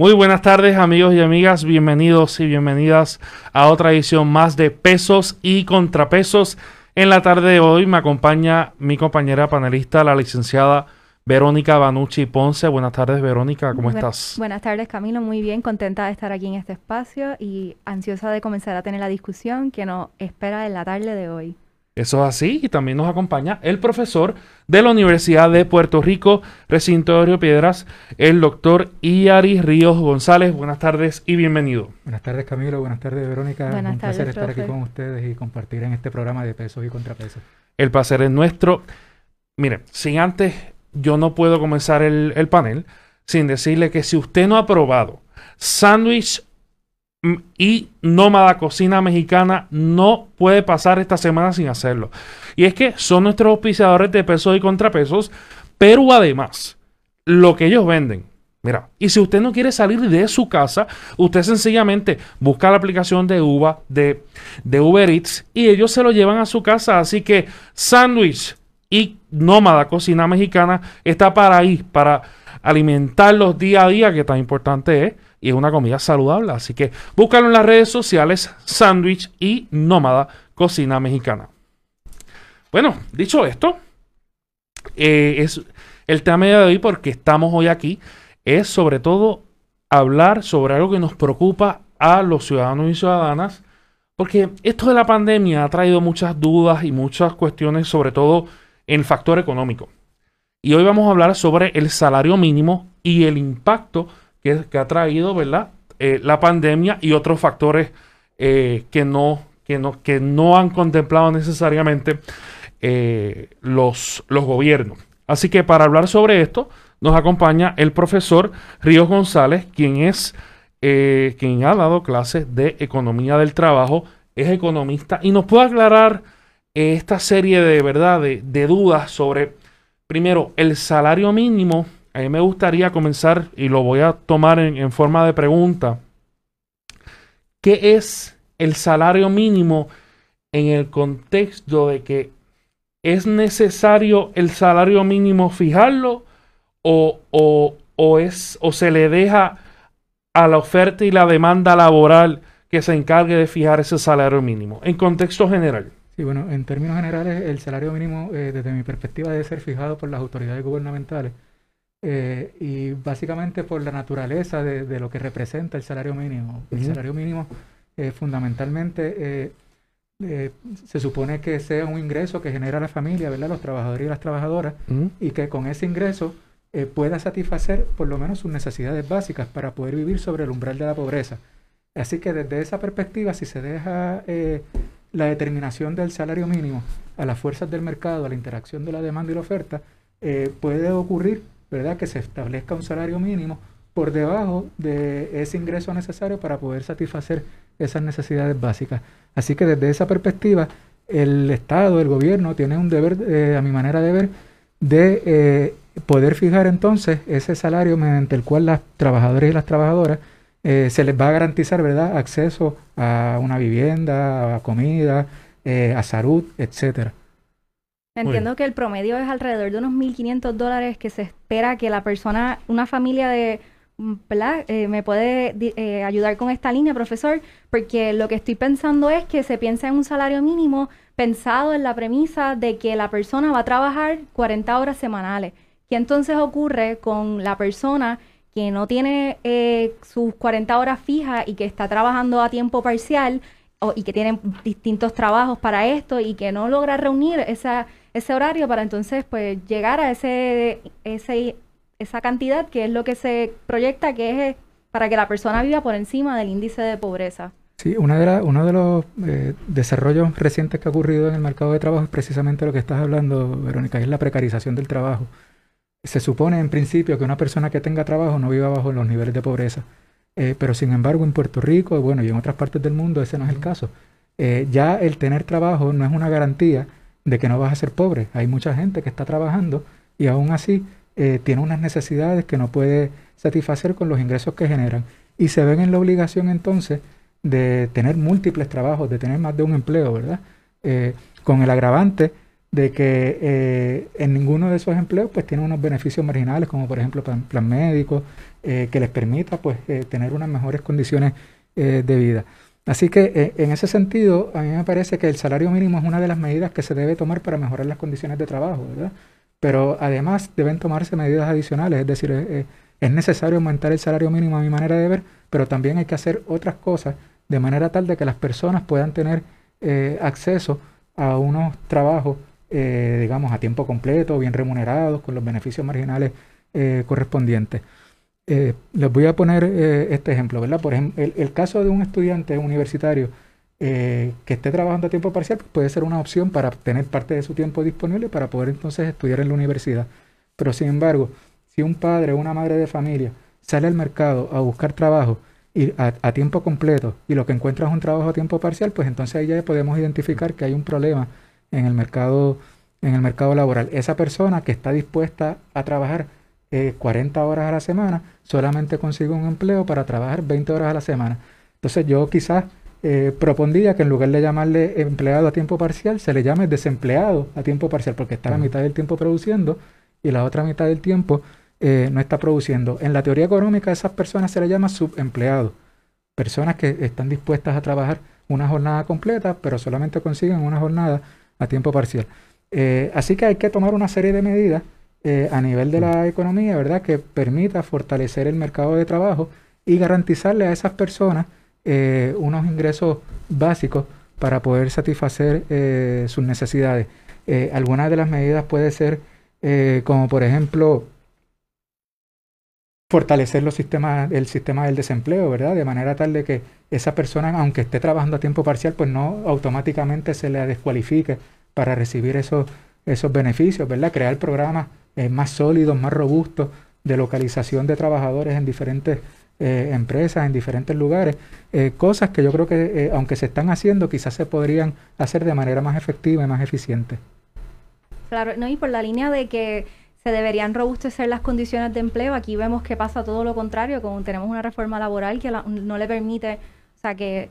Muy buenas tardes amigos y amigas, bienvenidos y bienvenidas a otra edición más de Pesos y Contrapesos. En la tarde de hoy me acompaña mi compañera panelista, la licenciada Verónica Banucci Ponce. Buenas tardes Verónica, ¿cómo estás? Buenas tardes Camilo, muy bien, contenta de estar aquí en este espacio y ansiosa de comenzar a tener la discusión que nos espera en la tarde de hoy. Eso es así. Y también nos acompaña el profesor de la Universidad de Puerto Rico, recinto de Río Piedras, el doctor Iari Ríos González. Buenas tardes y bienvenido. Buenas tardes, Camilo. Buenas tardes, Verónica. Buenas Un tardes, placer estar profe. aquí con ustedes y compartir en este programa de pesos y contrapesos. El placer es nuestro. Miren, sin antes, yo no puedo comenzar el, el panel sin decirle que si usted no ha probado sándwich y nómada cocina mexicana, no puede pasar esta semana sin hacerlo. Y es que son nuestros auspiciadores de pesos y contrapesos, pero además, lo que ellos venden. Mira, y si usted no quiere salir de su casa, usted sencillamente busca la aplicación de Uva, de, de Uber Eats, y ellos se lo llevan a su casa. Así que sándwich y nómada cocina mexicana está para ahí, para alimentarlos día a día, que tan importante es, y es una comida saludable. Así que búscalo en las redes sociales, sándwich y nómada cocina mexicana. Bueno, dicho esto, eh, es el tema de hoy porque estamos hoy aquí, es sobre todo hablar sobre algo que nos preocupa a los ciudadanos y ciudadanas, porque esto de la pandemia ha traído muchas dudas y muchas cuestiones, sobre todo en el factor económico. Y hoy vamos a hablar sobre el salario mínimo y el impacto que, ha traído, ¿verdad? Eh, la pandemia y otros factores eh, que, no, que, no, que no han contemplado necesariamente eh, los, los gobiernos. Así que para hablar sobre esto, nos acompaña el profesor Ríos González, quien es quien ha dado clases de economía del trabajo, es economista y nos puede aclarar esta serie de verdad de dudas sobre, primero, el salario mínimo. A mí me gustaría comenzar y lo voy a tomar en, forma de pregunta. ¿Qué es el salario mínimo en el contexto de que es necesario el salario mínimo fijarlo o, o- o es, o se le deja a la oferta y la demanda laboral que se encargue de fijar ese salario mínimo en contexto general? Sí, bueno, en términos generales, el salario mínimo, eh, desde mi perspectiva, debe ser fijado por las autoridades gubernamentales eh, y básicamente por la naturaleza de, de lo que representa el salario mínimo. El salario mínimo, eh, fundamentalmente, eh, eh, se supone que sea un ingreso que genera la familia, ¿verdad? Los trabajadores y las trabajadoras, y que con ese ingreso pueda satisfacer por lo menos sus necesidades básicas para poder vivir sobre el umbral de la pobreza. Así que desde esa perspectiva, si se deja la determinación del salario mínimo a las fuerzas del mercado, a la interacción de la demanda y la oferta, puede ocurrir, ¿verdad?, que se establezca un salario mínimo por debajo de ese ingreso necesario para poder satisfacer esas necesidades básicas. Así que desde esa perspectiva, el Estado, el gobierno, tiene un deber, eh, a mi manera de ver, de eh, poder fijar entonces ese salario mediante el cual las trabajadoras y las trabajadoras eh, se les va a garantizar, ¿verdad?, acceso a una vivienda, a comida, eh, a salud, etcétera. Entiendo que el promedio es alrededor de unos 1.500 dólares que se espera que la persona, una familia de. Eh, me puede eh, ayudar con esta línea, profesor, porque lo que estoy pensando es que se piensa en un salario mínimo pensado en la premisa de que la persona va a trabajar 40 horas semanales. ¿Qué entonces ocurre con la persona que no tiene eh, sus 40 horas fijas y que está trabajando a tiempo parcial o- y que tiene distintos trabajos para esto y que no logra reunir esa, ese horario para entonces pues llegar a ese, ese, esa cantidad que es lo que se proyecta que es eh, para que la persona viva por encima del índice de pobreza? Sí, una de la- uno de los eh, desarrollos recientes que ha ocurrido en el mercado de trabajo es precisamente lo que estás hablando, Verónica, es la precarización del trabajo. Se supone en principio que una persona que tenga trabajo no viva bajo los niveles de pobreza, Eh, pero sin embargo en Puerto Rico, bueno, y en otras partes del mundo ese no es el caso. Eh, ya el tener trabajo no es una garantía de que no vas a ser pobre. Hay mucha gente que está trabajando y aún así eh, tiene unas necesidades que no puede satisfacer con los ingresos que generan y se ven en la obligación entonces de tener múltiples trabajos, de tener más de un empleo, ¿verdad? Eh, con el agravante de que eh, en ninguno de esos empleos pues tiene unos beneficios marginales, como por ejemplo plan, plan médico, que les permita pues tener unas mejores condiciones de vida. Así que en ese sentido, a mí me parece que el salario mínimo es una de las medidas que se debe tomar para mejorar las condiciones de trabajo, ¿verdad? Pero además deben tomarse medidas adicionales, es decir, es necesario aumentar el salario mínimo a mi manera de ver, pero también hay que hacer otras cosas de manera tal de que las personas puedan tener acceso a unos trabajos eh, digamos, a tiempo completo, bien remunerados, con los beneficios marginales eh, correspondientes. Eh, les voy a poner este ejemplo, ¿verdad? Por ejemplo, el, caso de un estudiante universitario que esté trabajando a tiempo parcial pues, puede ser una opción para tener parte de su tiempo disponible para poder entonces estudiar en la universidad. Pero sin embargo, si un padre o una madre de familia sale al mercado a buscar trabajo y a, a, tiempo completo y lo que encuentra es un trabajo a tiempo parcial, pues entonces ahí ya podemos identificar que hay un problema en el mercado, en el mercado laboral. Esa persona que está dispuesta a trabajar 40 eh, horas a la semana, solamente consigue un empleo para trabajar 20 horas a la semana. Entonces yo quizás eh, propondría que en lugar de llamarle empleado a tiempo parcial, se le llame desempleado a tiempo parcial, porque está la mitad del tiempo produciendo y la otra mitad del tiempo eh, no está produciendo. En la teoría económica, a esas personas se les llama subempleados, personas que están dispuestas a trabajar una jornada completa, pero solamente consiguen una jornada a tiempo parcial. Eh, así que hay que tomar una serie de medidas eh, a nivel de la economía, ¿verdad?, que permita fortalecer el mercado de trabajo y garantizarle a esas personas eh, unos ingresos básicos para poder satisfacer sus necesidades. algunas de las medidas puede ser, como por ejemplo, fortalecer los sistemas, el sistema del desempleo, ¿verdad? De manera tal de que esa persona, aunque esté trabajando a tiempo parcial, pues no automáticamente se le descualifique para recibir esos, esos beneficios, ¿verdad? Crear programas eh, más sólidos, más robustos de localización de trabajadores en diferentes eh, empresas, en diferentes lugares, eh, cosas que yo creo que aunque se están haciendo, quizás se podrían hacer de manera más efectiva y más eficiente. Claro, no, y por la línea de que se deberían robustecer las condiciones de empleo. Aquí vemos que pasa todo lo contrario, como tenemos una reforma laboral que no le permite, o sea, que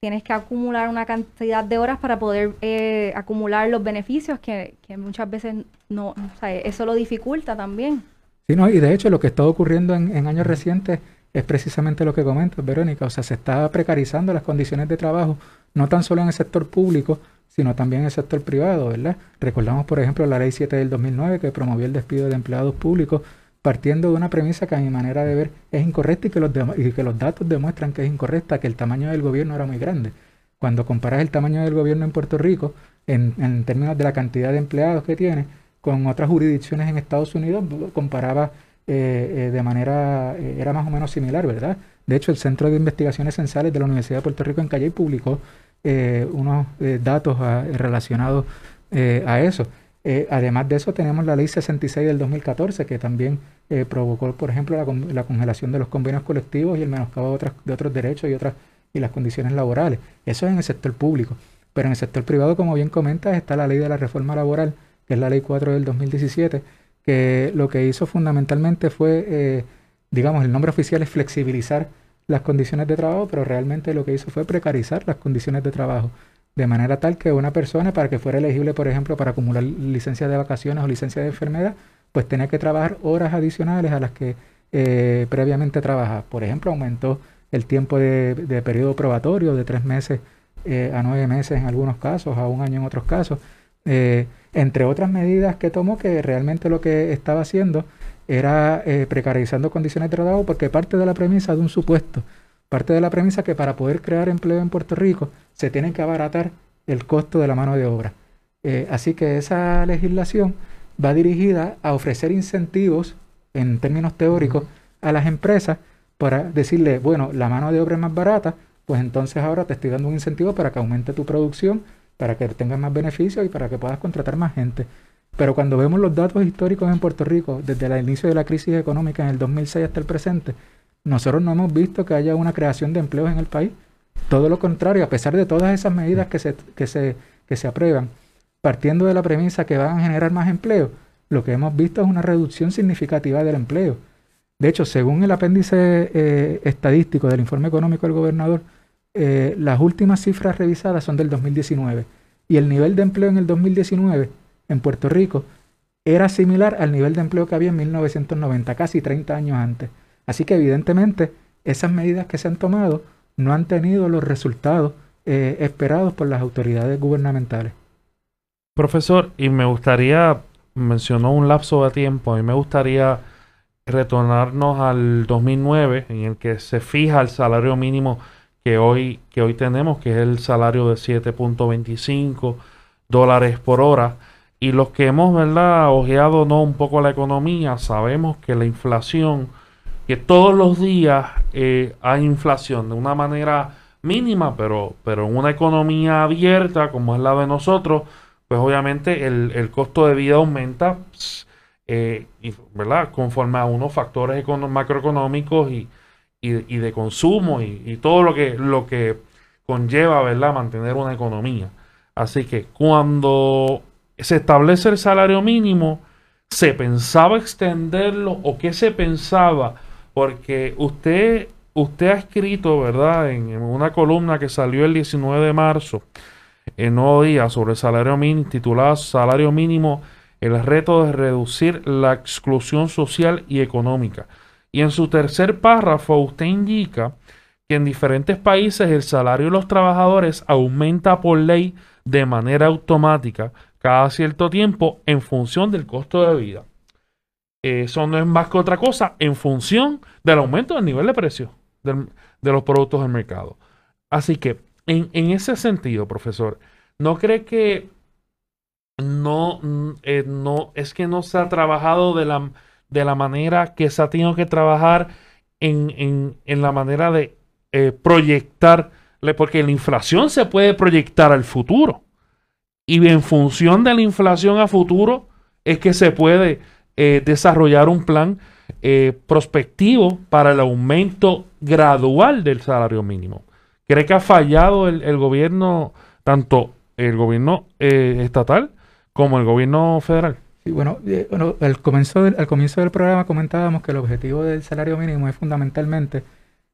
tienes que acumular una cantidad de horas para poder eh, acumular los beneficios que, muchas veces no, o sea, eso lo dificulta también. Sí, no, y de hecho lo que está ocurriendo en, en años recientes es precisamente lo que comentas, Verónica, o sea, se está precarizando las condiciones de trabajo, no tan solo en el sector público, sino también en el sector privado, ¿verdad? Recordamos, por ejemplo, la Ley 7 del 2009 que promovió el despido de empleados públicos partiendo de una premisa que a mi manera de ver es incorrecta y que los, y que los datos demuestran que es incorrecta, que el tamaño del gobierno era muy grande. Cuando comparas el tamaño del gobierno en Puerto Rico, en, en términos de la cantidad de empleados que tiene, con otras jurisdicciones en Estados Unidos, comparaba eh, eh, de manera, eh, era más o menos similar, ¿verdad? De hecho, el Centro de Investigaciones Esenciales de la Universidad de Puerto Rico en Calle publicó eh, unos datos ah, relacionados a eso. Además de eso, tenemos la ley 66 del 2014, que también provocó, por ejemplo, la, congelación de los convenios colectivos y el menoscabo de, otras, de otros derechos y, otras, y las condiciones laborales. Eso es en el sector público. Pero en el sector privado, como bien comentas, está la ley de la reforma laboral, que es la ley 4 del 2017, que lo que hizo fundamentalmente fue, digamos, el nombre oficial es flexibilizar las condiciones de trabajo, pero realmente lo que hizo fue precarizar las condiciones de trabajo, de manera tal que una persona, para que fuera elegible, por ejemplo, para acumular licencia de vacaciones o licencia de enfermedad, pues tenía que trabajar horas adicionales a las que eh, previamente trabajaba. Por ejemplo, aumentó el tiempo de, periodo probatorio de tres meses eh, a nueve meses en algunos casos, a un año en otros casos, eh, entre otras medidas que tomó que realmente lo que estaba haciendo era precarizando condiciones de trabajo porque parte de la premisa de un supuesto, parte de la premisa que para poder crear empleo en Puerto Rico se tiene que abaratar el costo de la mano de obra. Eh, así que esa legislación va dirigida a ofrecer incentivos en términos teóricos a las empresas para decirle, bueno, la mano de obra es más barata, pues entonces ahora te estoy dando un incentivo para que aumente tu producción, para que tengas más beneficios y para que puedas contratar más gente. Pero cuando vemos los datos históricos en Puerto Rico, desde el inicio de la crisis económica en el 2006 hasta el presente, nosotros no hemos visto que haya una creación de empleos en el país. Todo lo contrario, a pesar de todas esas medidas que se, que se, que se aprueban, partiendo de la premisa que van a generar más empleo, lo que hemos visto es una reducción significativa del empleo. De hecho, según el apéndice eh, estadístico del informe económico del gobernador, eh, las últimas cifras revisadas son del 2019 y el nivel de empleo en el 2019 en Puerto Rico era similar al nivel de empleo que había en 1990, casi 30 años antes. Así que evidentemente esas medidas que se han tomado no han tenido los resultados eh, esperados por las autoridades gubernamentales. Profesor, y me gustaría, mencionó un lapso de tiempo, y me gustaría retornarnos al 2009, en el que se fija el salario mínimo que hoy, que hoy tenemos, que es el salario de 7.25 dólares por hora. Y los que hemos, ¿verdad?, ojeado ¿no? un poco la economía, sabemos que la inflación, que todos los días eh, hay inflación de una manera mínima, pero, pero en una economía abierta como es la de nosotros, pues obviamente el, costo de vida aumenta, eh, ¿verdad? Conforme a unos factores macroeconómicos y, y, de consumo y, todo lo que, lo que conlleva, ¿verdad?, mantener una economía. Así que cuando se establece el salario mínimo, ¿se pensaba extenderlo o qué se pensaba? Porque usted, usted ha escrito, ¿verdad?, en, una columna que salió el 19 de marzo, en Nuevo Día, sobre salario mínimo, titulada Salario Mínimo, el reto de reducir la exclusión social y económica. Y en su tercer párrafo usted indica que en diferentes países el salario de los trabajadores aumenta por ley de manera automática cada cierto tiempo en función del costo de vida. Eso no es más que otra cosa en función del aumento del nivel de precio de los productos del mercado. Así que, en, en, ese sentido, profesor, ¿no cree que no, eh, no es que no se ha trabajado de la de la manera que se ha tenido que trabajar en, la manera de eh, proyectar, porque la inflación se puede proyectar al futuro. Y en función de la inflación a futuro es que se puede eh, desarrollar un plan eh, prospectivo para el aumento gradual del salario mínimo. ¿Cree que ha fallado el, el gobierno, tanto el gobierno estatal como el gobierno federal? Sí, bueno, eh, bueno al, comienzo del, al comienzo del programa comentábamos que el objetivo del salario mínimo es fundamentalmente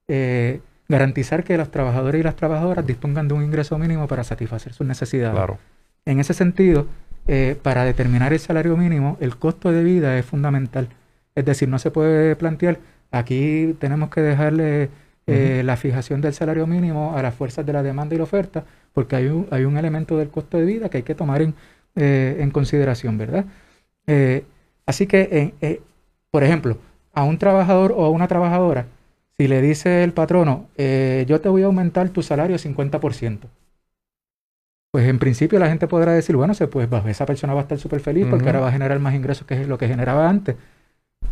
eh, garantizar que los trabajadores y las trabajadoras dispongan de un ingreso mínimo para satisfacer sus necesidades. Claro. En ese sentido, eh, para determinar el salario mínimo, el costo de vida es fundamental. Es decir, no se puede plantear, aquí tenemos que dejarle la fijación del salario mínimo a las fuerzas de la demanda y la oferta, porque hay un, hay un elemento del costo de vida que hay que tomar en, en consideración, ¿verdad? Eh, así que, eh, eh, por ejemplo, a un trabajador o a una trabajadora, si le dice el patrono, yo te voy a aumentar tu salario 50%, pues en principio la gente podrá decir, bueno, pues esa persona va a estar súper feliz porque ahora va a generar más ingresos que lo que generaba antes.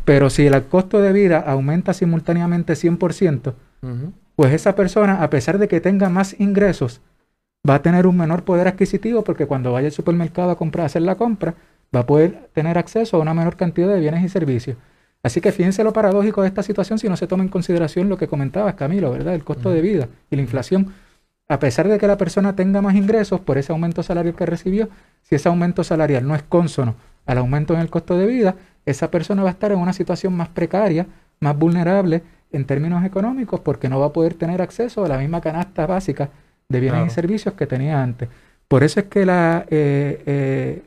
Pero si el costo de vida aumenta simultáneamente 100%, pues esa persona, a pesar de que tenga más ingresos, va a tener un menor poder adquisitivo porque cuando vaya al supermercado a comprar, a hacer la compra, va a poder tener acceso a una menor cantidad de bienes y servicios. Así que fíjense lo paradójico de esta situación si no se toma en consideración lo que comentabas, Camilo, ¿verdad? El costo de vida y la inflación. A pesar de que la persona tenga más ingresos por ese aumento salarial que recibió, si ese aumento salarial no es consono al aumento en el costo de vida, esa persona va a estar en una situación más precaria, más vulnerable en términos económicos, porque no va a poder tener acceso a la misma canasta básica de bienes y servicios que tenía antes. Por eso es que la, eh, eh,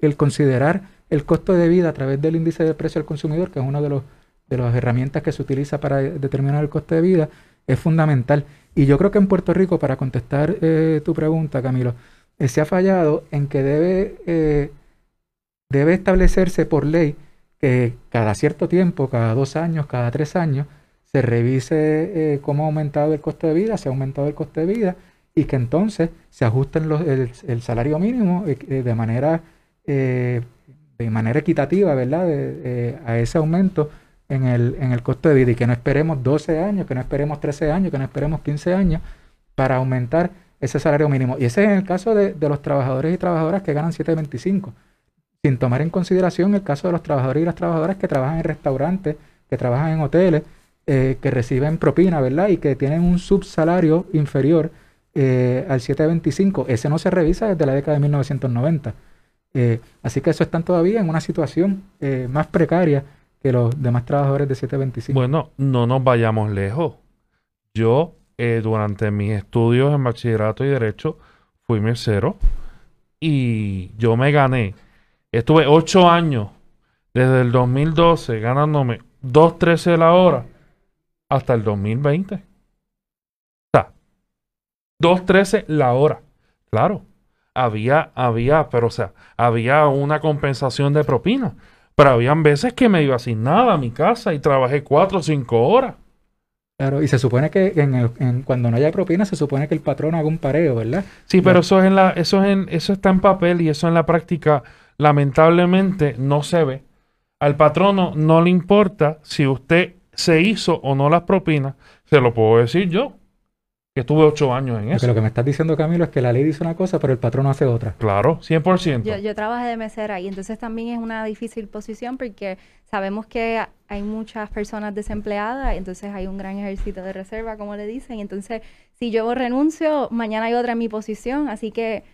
el, considerar el costo de vida a través del índice de precio al consumidor, que es una de, los, de las herramientas que se utiliza para determinar el costo de vida, es fundamental. Y yo creo que en Puerto Rico, para contestar eh, tu pregunta, Camilo, eh, se ha fallado en que debe, eh, debe establecerse por ley que cada cierto tiempo, cada dos años, cada tres años, se revise cómo ha aumentado el costo de vida, se ha aumentado el costo de vida y que entonces se ajusten los, el, salario mínimo eh, eh, de manera eh, de manera equitativa, ¿verdad? a ese aumento en el, en el costo de vida y que no esperemos 12 años, que no esperemos 13 años, que no esperemos 15 años para aumentar ese salario mínimo. Y ese es el caso de, de los trabajadores y trabajadoras que ganan 7.25, sin tomar en consideración el caso de los trabajadores y las trabajadoras que trabajan en restaurantes, que trabajan en hoteles, que reciben propina, ¿verdad? Y que tienen un subsalario inferior eh, al 725. Ese no se revisa desde la década de 1990. Eh, así que eso están todavía en una situación eh, más precaria que los demás trabajadores de 725. Bueno, no nos vayamos lejos. Yo, durante mis estudios en bachillerato y derecho, fui mesero y yo me gané. Estuve ocho años desde el 2012 ganándome 2.13 la hora hasta el 2020. O sea, 2.13 la hora. Claro, había, había, pero o sea, había una compensación de propina. Pero habían veces que me iba sin nada a mi casa y trabajé cuatro o cinco horas. Claro, y se supone que en cuando no haya propina, se supone que el patrón haga un pareo, ¿verdad? Sí, pero eso es en la, eso es en, eso está en papel y eso en la práctica, lamentablemente, no se ve. Al patrono no le importa si usted se hizo o no las propinas, se lo puedo decir yo que estuve ocho años en eso. lo que me estás diciendo, Camilo, es que la ley dice una cosa, pero el patrón hace otra. Claro, 100%. Yo, yo trabajé de mesera y entonces también es una difícil posición porque sabemos que hay muchas personas desempleadas, entonces hay un gran ejército de reserva, como le dicen, y entonces si yo renuncio, mañana hay otra en mi posición, así que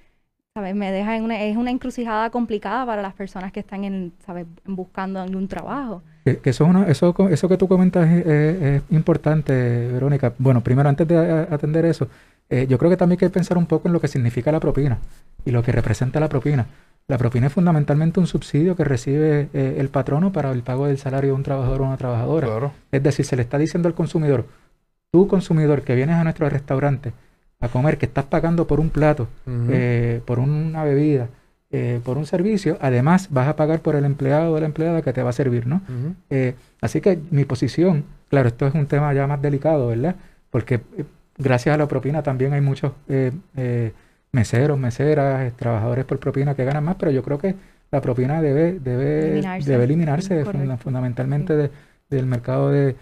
¿sabes? Me deja en una, es una encrucijada complicada para las personas que están en, ¿sabes? buscando algún trabajo. Que, eso, eso, eso que tú comentas es, importante, Verónica. Bueno, primero, antes de atender eso, eh, yo creo que también hay que pensar un poco en lo que significa la propina y lo que representa la propina. La propina es fundamentalmente un subsidio que recibe eh, el patrono para el pago del salario de un trabajador o una trabajadora. Es decir, se le está diciendo al consumidor, tú consumidor que vienes a nuestro restaurante, a comer, que estás pagando por un plato, eh, por una bebida, eh, por un servicio, además vas a pagar por el empleado o la empleada que te va a servir, ¿no? Eh, así que mi posición, claro, esto es un tema ya más delicado, ¿verdad? Porque gracias a la propina también hay muchos meseros, meseras, trabajadores por propina que ganan más, pero yo creo que la propina debe, debe eliminarse, debe eliminarse fundamentalmente del mercado de,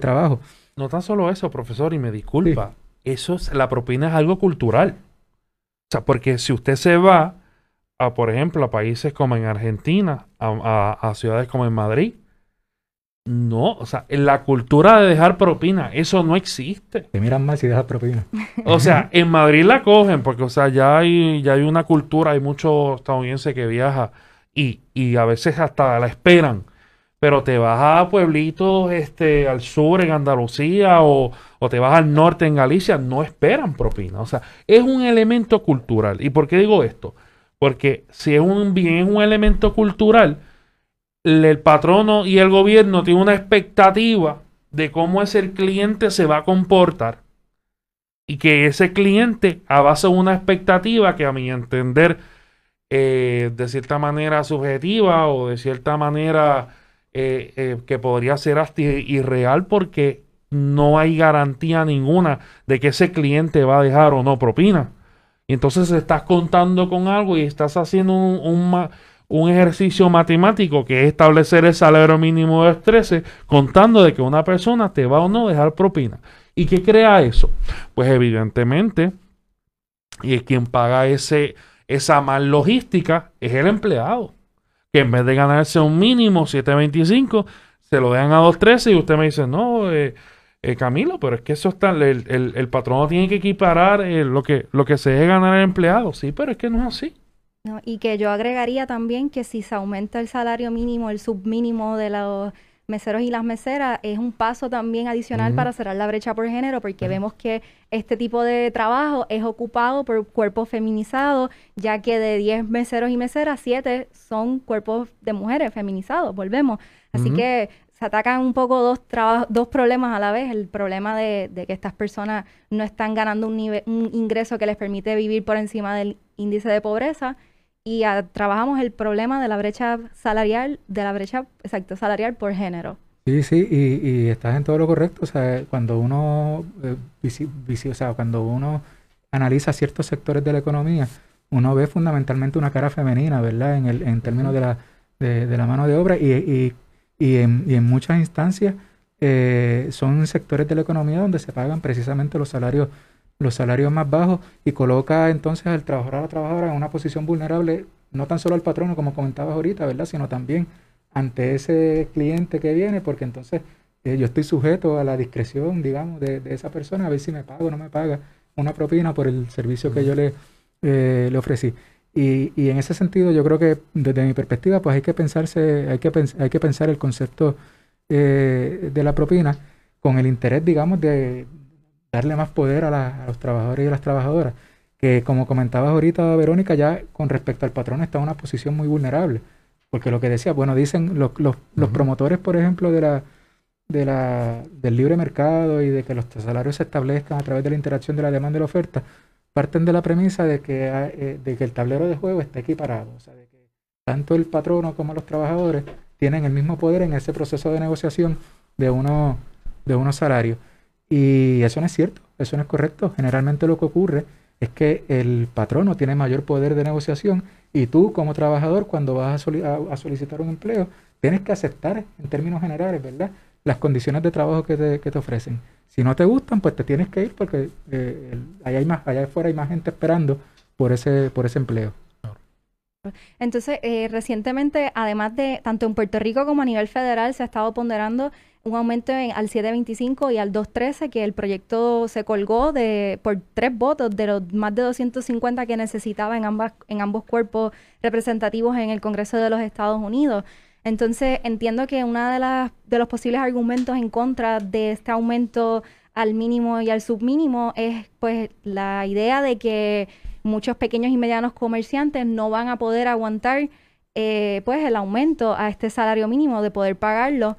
trabajo. No tan solo eso, profesor, y me disculpa eso es, la propina es algo cultural. O sea, porque si usted se va a, por ejemplo, a países como en Argentina, a, ciudades como en Madrid, no, o sea, en la cultura de dejar propina, eso no existe. Te miran más si dejas propina. O sea, en Madrid la cogen, porque, o sea, ya hay, ya hay una cultura, hay muchos estadounidenses que viajan y, y a veces hasta la esperan pero te vas a pueblitos este, al sur en Andalucía o, te vas al norte en Galicia, no esperan propina. O sea, es un elemento cultural. ¿Y por qué digo esto? Porque si es un bien, es un elemento cultural, el patrono y el gobierno tienen una expectativa de cómo ese cliente se va a comportar. Y que ese cliente, a base de una expectativa que a mi entender, eh, de cierta manera subjetiva o de cierta manera eh, eh, que podría ser hasta irreal porque no hay garantía ninguna de que ese cliente va a dejar o no propina. Y entonces estás contando con algo y estás haciendo un, un, ejercicio matemático que es establecer el salario mínimo de 13, contando de que una persona te va o no dejar propina. ¿Y qué crea eso? Pues evidentemente, y quien paga ese, esa mal logística es el empleado que en vez de ganarse un mínimo 7.25, se lo dejan a 2.13 y usted me dice, no, eh, eh, Camilo, pero es que eso está, el, el, el patrono tiene que equiparar eh, lo, que, lo que se debe ganar el empleado. Sí, pero es que no es así. y que yo agregaría también que si se aumenta el salario mínimo, el submínimo de los meseros y las meseras es un paso también adicional para cerrar la brecha por género, porque vemos que este tipo de trabajo es ocupado por cuerpos feminizados, ya que de 10 meseros y meseras, 7 son cuerpos de mujeres feminizados, volvemos. Así que se atacan un poco dos, dos problemas a la vez. El problema de, que estas personas no están ganando un, nivel, un ingreso que les permite vivir por encima del índice de pobreza y trabajamos el problema de la brecha salarial, de la brecha, exacto, salarial por género. Sí, sí, y, y estás en todo lo correcto. O sea, cuando uno, eh, o sea, cuando uno analiza ciertos sectores de la economía, uno ve fundamentalmente una cara femenina, ¿verdad? En, el, en términos de la, de, la mano de obra y, y, y, en, y en muchas instancias eh, son sectores de la economía donde se pagan precisamente los salarios los salarios más bajos y coloca entonces al trabajador a la trabajadora en una posición vulnerable, no tan solo al patrono, como comentabas ahorita, ¿verdad? Sino también ante ese cliente que viene, porque entonces eh, yo estoy sujeto a la discreción, digamos, de, esa persona, a ver si me paga o no me paga una propina por el servicio que yo le, eh, le ofrecí. Y, y, en ese sentido yo creo que desde mi perspectiva pues hay que pensarse, hay que, hay que pensar el concepto eh, de la propina con el interés, digamos, de, darle más poder a, los trabajadores y a las trabajadoras. que como comentabas ahorita, Verónica, ya con respecto al patrón está en una posición muy vulnerable. Porque lo que decía, bueno, dicen los, los, los promotores, por ejemplo, de la, de la, del libre mercado y de que los salarios se establezcan a través de la interacción de la demanda y la oferta, parten de la premisa de que, eh, de que el tablero de juego está equiparado. O sea, de que tanto el patrono como los trabajadores tienen el mismo poder en ese proceso de negociación de, uno, de unos salarios. Y eso no es cierto, eso no es correcto. Generalmente lo que ocurre es que el patrono tiene mayor poder de negociación y tú como trabajador cuando vas a, solicitar un empleo tienes que aceptar en términos generales, ¿verdad? Las condiciones de trabajo que te, ofrecen. Si no te gustan, pues te tienes que ir porque eh, allá, hay más, allá afuera hay más gente esperando por ese, por ese empleo. Entonces, eh, recientemente, además de tanto en Puerto Rico como a nivel federal, se ha estado ponderando un aumento al 725 y al 213, que el proyecto se colgó de por tres votos de los más de 250 que necesitaba en, ambas, en ambos cuerpos representativos en el Congreso de los Estados Unidos. Entonces, entiendo que uno de, las, de los posibles argumentos en contra de este aumento al mínimo y al submínimo es pues la idea de que muchos pequeños y medianos comerciantes no van a poder aguantar eh, pues el aumento a este salario mínimo de poder pagarlo.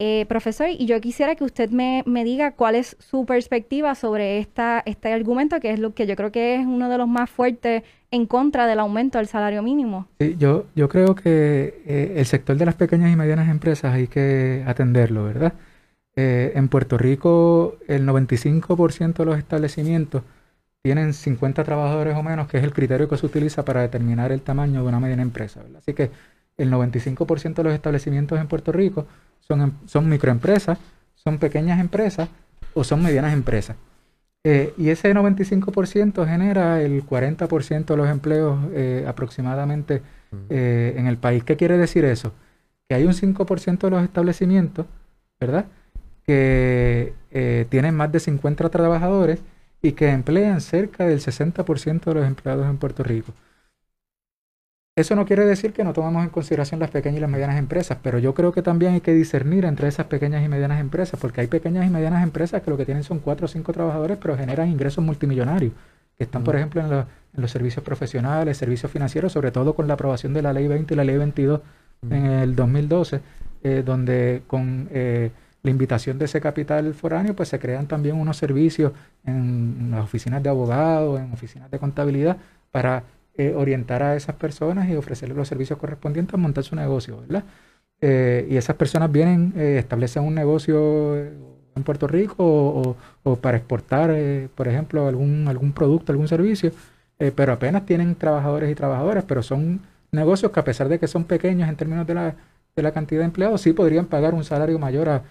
Eh, profesor, y yo quisiera que usted me, diga cuál es su perspectiva sobre esta, este argumento, que es lo que yo creo que es uno de los más fuertes en contra del aumento del salario mínimo. Sí, yo, yo creo que eh, el sector de las pequeñas y medianas empresas hay que atenderlo, ¿verdad? en Puerto Rico, el 95% de los establecimientos tienen 50 trabajadores o menos, que es el criterio que se utiliza para determinar el tamaño de una mediana empresa. Así que el 95% de los establecimientos en Puerto Rico son, em, son microempresas, son pequeñas empresas o son medianas empresas. Eh, y ese 95% genera el 40% de los empleos eh, aproximadamente eh, en el país. ¿Qué quiere decir eso? Que hay un 5% de los establecimientos, ¿verdad? Que tienen más de 50 trabajadores y que emplean cerca del 60% de los empleados en Puerto Rico. Eso no quiere decir que no tomamos en consideración las pequeñas y las medianas empresas, pero yo creo que también hay que discernir entre esas pequeñas y medianas empresas, porque hay pequeñas y medianas empresas que lo que tienen son cuatro o cinco trabajadores, pero generan ingresos multimillonarios, que están, por ejemplo, en, los servicios profesionales, servicios financieros, sobre todo con la aprobación de la Ley 20 y la Ley 22 en el 2012, eh, donde con... Eh, la invitación de ese capital foráneo, pues se crean también unos servicios en, las oficinas de abogados, en oficinas de contabilidad, para eh, orientar a esas personas y ofrecerles los servicios correspondientes a montar su negocio, ¿verdad? Eh, y esas personas vienen, eh, establecen un negocio en Puerto Rico o, para exportar, por ejemplo, algún, algún producto, algún servicio, pero apenas tienen trabajadores y trabajadoras, pero son negocios que a pesar de que son pequeños en términos de la, de la cantidad de empleados, sí podrían pagar un salario mayor a,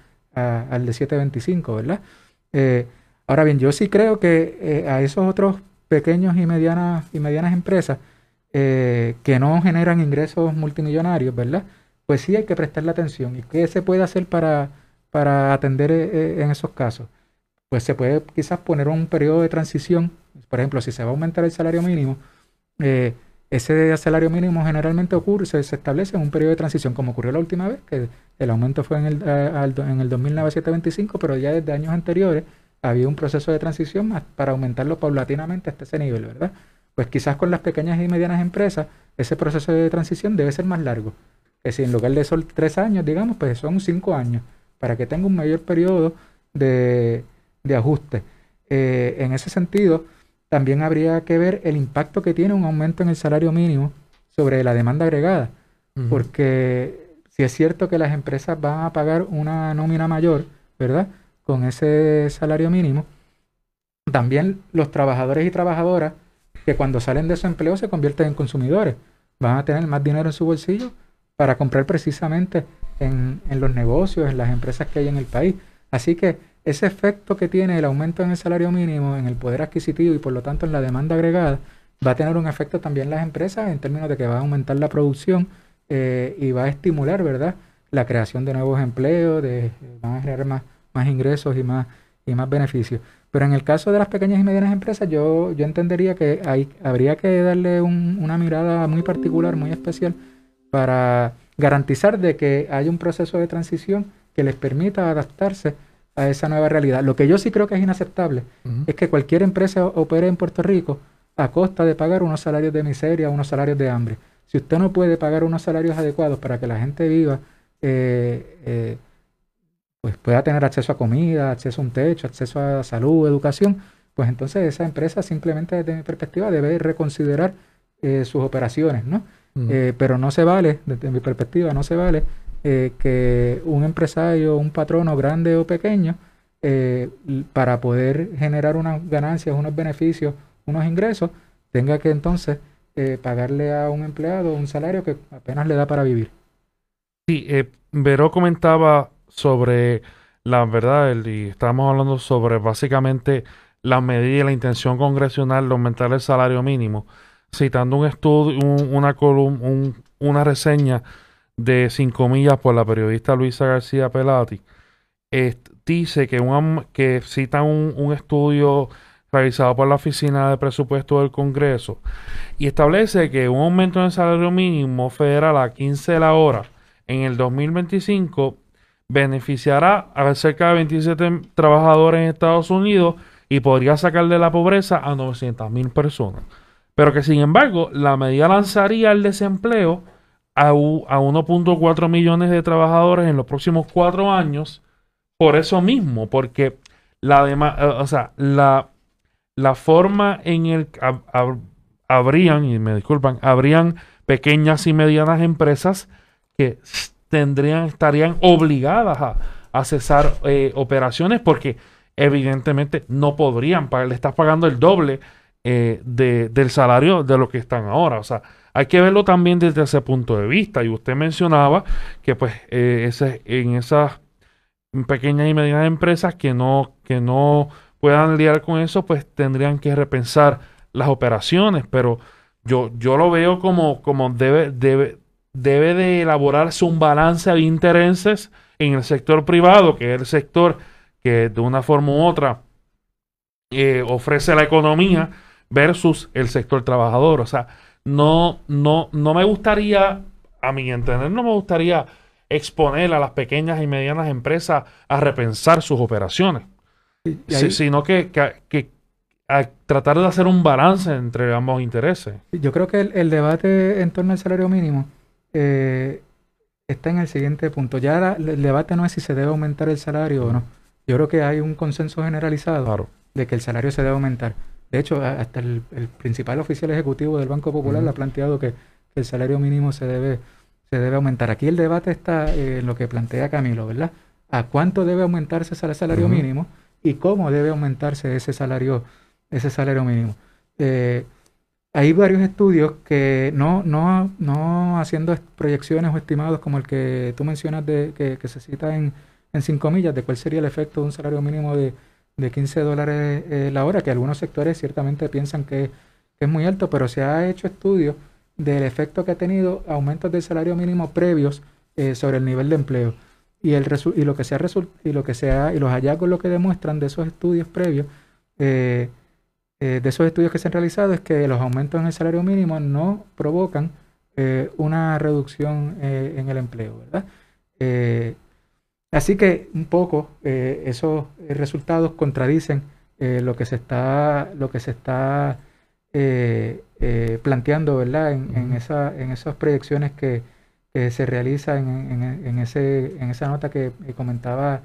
al de 725, ¿verdad? Ahora bien, yo sí creo que a esos otros pequeños y medianas, y medianas empresas eh, que no generan ingresos multimillonarios, ¿verdad? Pues sí hay que prestarle atención. ¿Y qué se puede hacer para, para atender en esos casos? Pues se puede quizás poner un periodo de transición. Por ejemplo, si se va a aumentar el salario mínimo, ese salario mínimo generalmente ocurre, se, establece en un periodo de transición, como ocurrió la última vez, que el aumento fue en el, eh, en el 2009 725, pero ya desde años anteriores había un proceso de transición más para aumentarlo paulatinamente hasta ese nivel, ¿verdad? Pues quizás con las pequeñas y medianas empresas, ese proceso de transición debe ser más largo. Que si en lugar de son tres años, digamos, pues son cinco años, para que tenga un mayor periodo de, ajuste. Eh, en ese sentido, también habría que ver el impacto que tiene un aumento en el salario mínimo sobre la demanda agregada, porque si es cierto que las empresas van a pagar una nómina mayor, ¿verdad? Con ese salario mínimo, también los trabajadores y trabajadoras que cuando salen de su empleo se convierten en consumidores, van a tener más dinero en su bolsillo para comprar precisamente en, en los negocios, en las empresas que hay en el país. Así que ese efecto que tiene el aumento en el salario mínimo, en el poder adquisitivo y por lo tanto en la demanda agregada, va a tener un efecto también en las empresas en términos de que va a aumentar la producción eh, y va a estimular, ¿verdad?, la creación de nuevos empleos, de, van a generar más, más ingresos y más, y más beneficios. Pero en el caso de las pequeñas y medianas empresas, yo, yo entendería que hay, habría que darle una mirada muy particular, muy especial, para garantizar de que hay un proceso de transición que les permita adaptarse a esa nueva realidad. Lo que yo sí creo que es inaceptable es que cualquier empresa opere en Puerto Rico a costa de pagar unos salarios de miseria, unos salarios de hambre. Si usted no puede pagar unos salarios adecuados para que la gente viva, eh, eh, pues pueda tener acceso a comida, acceso a un techo, acceso a salud, educación, pues entonces esa empresa simplemente desde mi perspectiva debe reconsiderar eh, sus operaciones, ¿no? pero no se vale, desde mi perspectiva, no se vale que un empresario, un patrono grande o pequeño, para poder generar unas ganancias, unos beneficios, unos ingresos, tenga que entonces eh, pagarle a un empleado un salario que apenas le da para vivir. Sí, eh, Vero comentaba sobre la verdad, y estábamos hablando sobre básicamente la medida y la intención congresional de aumentar el salario mínimo, citando un estudio, una columna, una reseña de cinco millas por la periodista Luisa García Pelati, dice que, un, que cita un, un estudio realizado por la Oficina de Presupuesto del Congreso y establece que un aumento en el salario mínimo federal a 15 de la hora en el 2025 beneficiará a cerca de 27 trabajadores en Estados Unidos y podría sacar de la pobreza a 900 mil personas. Pero que sin embargo la medida lanzaría el desempleo a, a 1.4 millones de trabajadores en los próximos cuatro años por eso mismo, porque la, eh, o sea, la la forma en el habrían, y me disculpan, habrían pequeñas y medianas empresas que tendrían, estarían obligadas a, cesar eh, operaciones porque evidentemente no podrían pagar, le estás pagando el doble eh, del salario de lo que están ahora. O sea, hay que verlo también desde ese punto de vista. Y usted mencionaba que pues eh, en esas pequeñas y medianas empresas que no, que no puedan lidiar con eso, pues tendrían que repensar las operaciones, pero yo, yo lo veo como, como debe, debe, debe de elaborarse un balance de intereses en el sector privado, que es el sector que de una forma u otra eh, ofrece la economía versus el sector trabajador. O sea, no, no, no me gustaría, a mi entender, no me gustaría exponer a las pequeñas y medianas empresas a repensar sus operaciones sino que, que, tratar de hacer un balance entre ambos intereses. Yo creo que el, debate en torno al salario mínimo eh, está en el siguiente punto. Ya el debate no es si se debe aumentar el salario o no. Yo creo que hay un consenso generalizado de que el salario se debe aumentar. De hecho, hasta el, principal oficial ejecutivo del Banco Popular ha planteado que, el salario mínimo se debe, se debe aumentar. Aquí el debate está en lo que plantea Camilo, ¿verdad? ¿A cuánto debe aumentarse ese salario mínimo? y cómo debe aumentarse ese salario, ese salario mínimo. Eh, hay varios estudios que no, no, no haciendo proyecciones o estimados como el que tú mencionas de, que, se cita en, en cinco millas, de cuál sería el efecto de un salario mínimo de, de 15 dólares eh, la hora, que algunos sectores ciertamente piensan que, es muy alto, pero se ha hecho estudios del efecto que ha tenido aumentos del salario mínimo previos eh, sobre el nivel de empleo. Y, el y lo que se ha y lo que sea y los hallazgos lo que demuestran de esos estudios previos eh, eh, de esos estudios que se han realizado es que los aumentos en el salario mínimo no provocan eh, una reducción en el empleo, ¿verdad? así que un poco esos resultados contradicen lo que se está lo que se está planteando, ¿verdad? En, en, esa, en esas proyecciones que, se realiza en, ese, en esa nota que comentaba